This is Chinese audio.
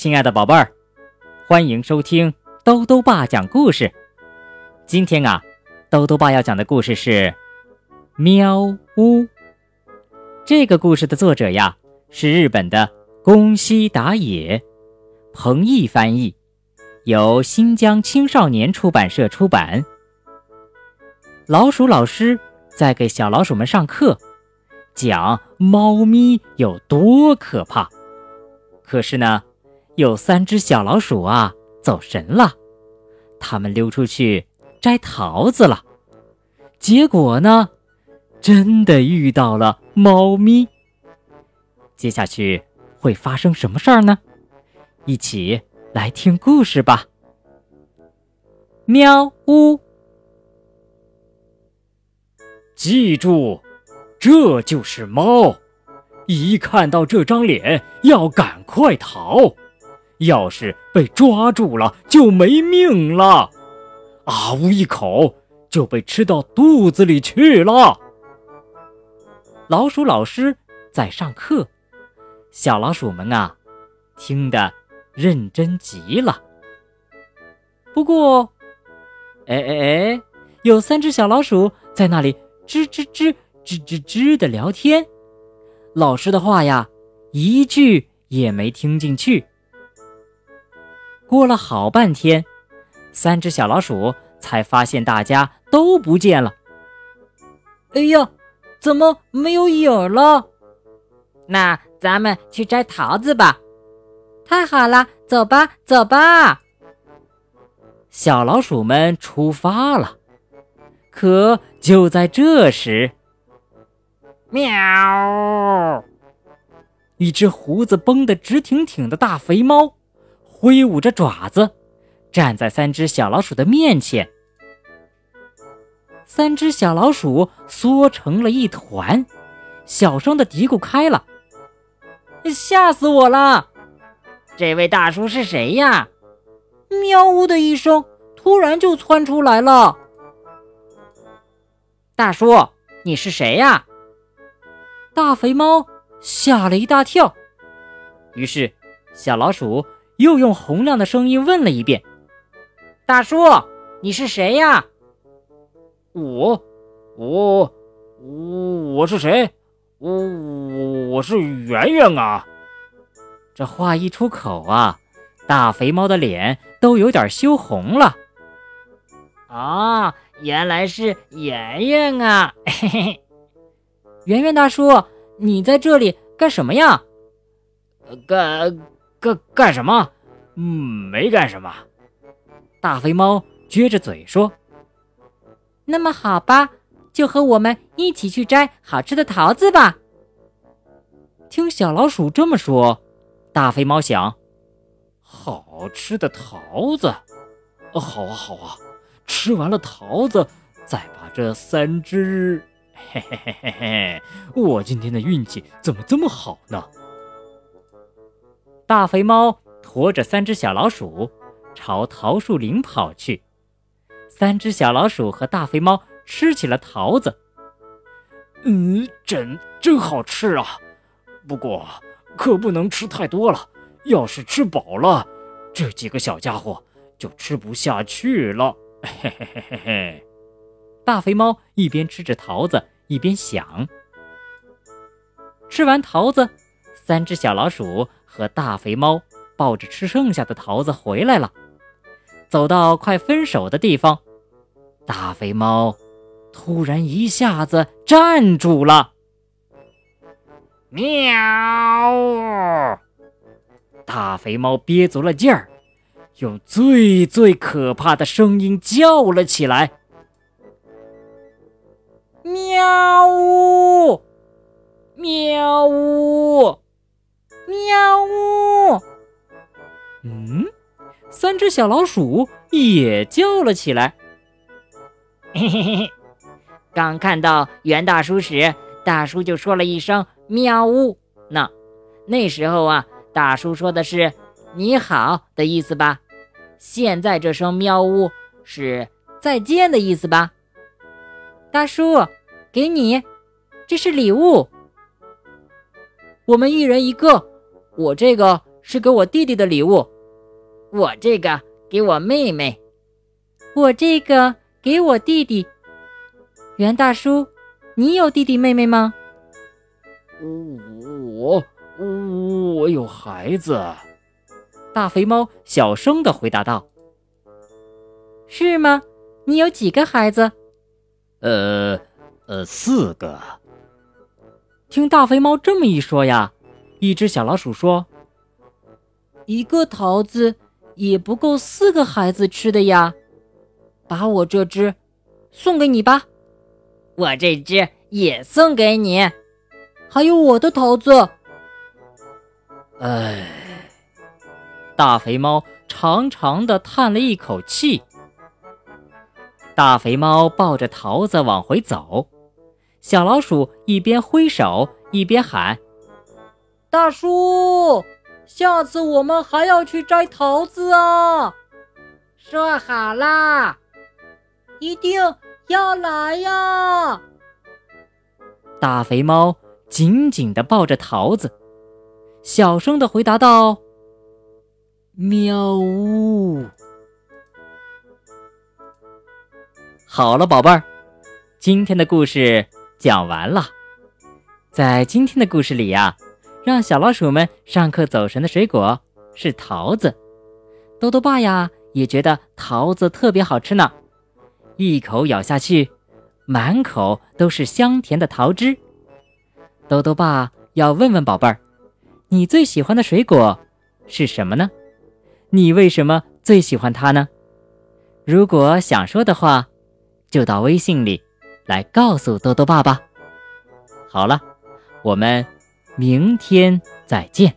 亲爱的宝贝儿，欢迎收听兜兜爸讲故事。今天啊，兜兜爸要讲的故事是《喵呜》。这个故事的作者呀，是日本的宫西达也，彭毅翻译，由新疆青少年出版社出版。老鼠老师在给小老鼠们上课，讲猫咪有多可怕。可是呢？有三只小老鼠啊，走神了，他们溜出去摘桃子了，结果呢，真的遇到了猫咪。接下去会发生什么事儿呢？一起来听故事吧。喵呜！记住，这就是猫，一看到这张脸，要赶快逃。要是被抓住了，就没命了！啊呜一口就被吃到肚子里去了。老鼠老师在上课，小老鼠们啊，听得认真极了。不过，哎哎哎，有三只小老鼠在那里吱吱吱吱吱吱的聊天，老师的话呀，一句也没听进去。过了好半天，三只小老鼠才发现大家都不见了。哎呀，怎么没有影了？那咱们去摘桃子吧。太好了，走吧，走吧。小老鼠们出发了。可就在这时，喵！一只胡子绷得直挺挺的大肥猫。挥舞着爪子，站在三只小老鼠的面前。三只小老鼠缩成了一团，小声的嘀咕开了：“吓死我了！这位大叔是谁呀？”喵呜的一声，突然就窜出来了。大叔，你是谁呀？大肥猫吓了一大跳。于是，小老鼠。又用洪亮的声音问了一遍：“大叔，你是谁呀？”“我，我，我，我是谁？我，我是圆圆啊！”这话一出口啊，大肥猫的脸都有点羞红了。“啊，原来是圆圆啊！”嘿嘿，圆圆大叔，你在这里干什么呀？干。干干什么？嗯，没干什么。大肥猫撅着嘴说：“那么好吧，就和我们一起去摘好吃的桃子吧。”听小老鼠这么说，大肥猫想：“好吃的桃子，好啊好啊，吃完了桃子，再把这三只……嘿嘿嘿嘿嘿，我今天的运气怎么这么好呢？”大肥猫驮着三只小老鼠朝桃树林跑去，三只小老鼠和大肥猫吃起了桃子。嗯，真真好吃啊！不过可不能吃太多了，要是吃饱了，这几个小家伙就吃不下去了。嘿嘿嘿嘿嘿！大肥猫一边吃着桃子，一边想。吃完桃子，三只小老鼠。和大肥猫抱着吃剩下的桃子回来了，走到快分手的地方，大肥猫突然一下子站住了。喵！大肥猫憋足了劲儿，用最最可怕的声音叫了起来：“喵呜，喵呜！”嗯，三只小老鼠也叫了起来。嘿嘿嘿嘿，刚看到袁大叔时，大叔就说了一声“喵呜”。那那时候啊，大叔说的是“你好”的意思吧？现在这声“喵呜”是再见的意思吧？大叔，给你，这是礼物，我们一人一个。我这个是给我弟弟的礼物。我这个给我妹妹。我这个给我弟弟。袁大叔，你有弟弟妹妹吗？我我有孩子。大肥猫小声的回答道：“是吗？你有几个孩子？”“呃，呃，四个。”听大肥猫这么一说呀，一只小老鼠说：“一个桃子也不够四个孩子吃的呀，把我这只送给你吧。”“我这只也送给你。”“还有我的桃子。”“哎。”大肥猫长长的叹了一口气。大肥猫抱着桃子往回走，小老鼠一边挥手一边喊：“大叔，下次我们还要去摘桃子啊！说好啦，一定要来呀！”大肥猫紧紧的抱着桃子，小声的回答道。喵呜！好了，宝贝儿，今天的故事讲完了。在今天的故事里呀，让小老鼠们上课走神的水果是桃子。豆豆爸呀也觉得桃子特别好吃呢，一口咬下去，满口都是香甜的桃汁。豆豆爸要问问宝贝儿，你最喜欢的水果是什么呢？你为什么最喜欢它呢？如果想说的话，就到微信里来告诉豆豆爸吧。好了，我们明天再见。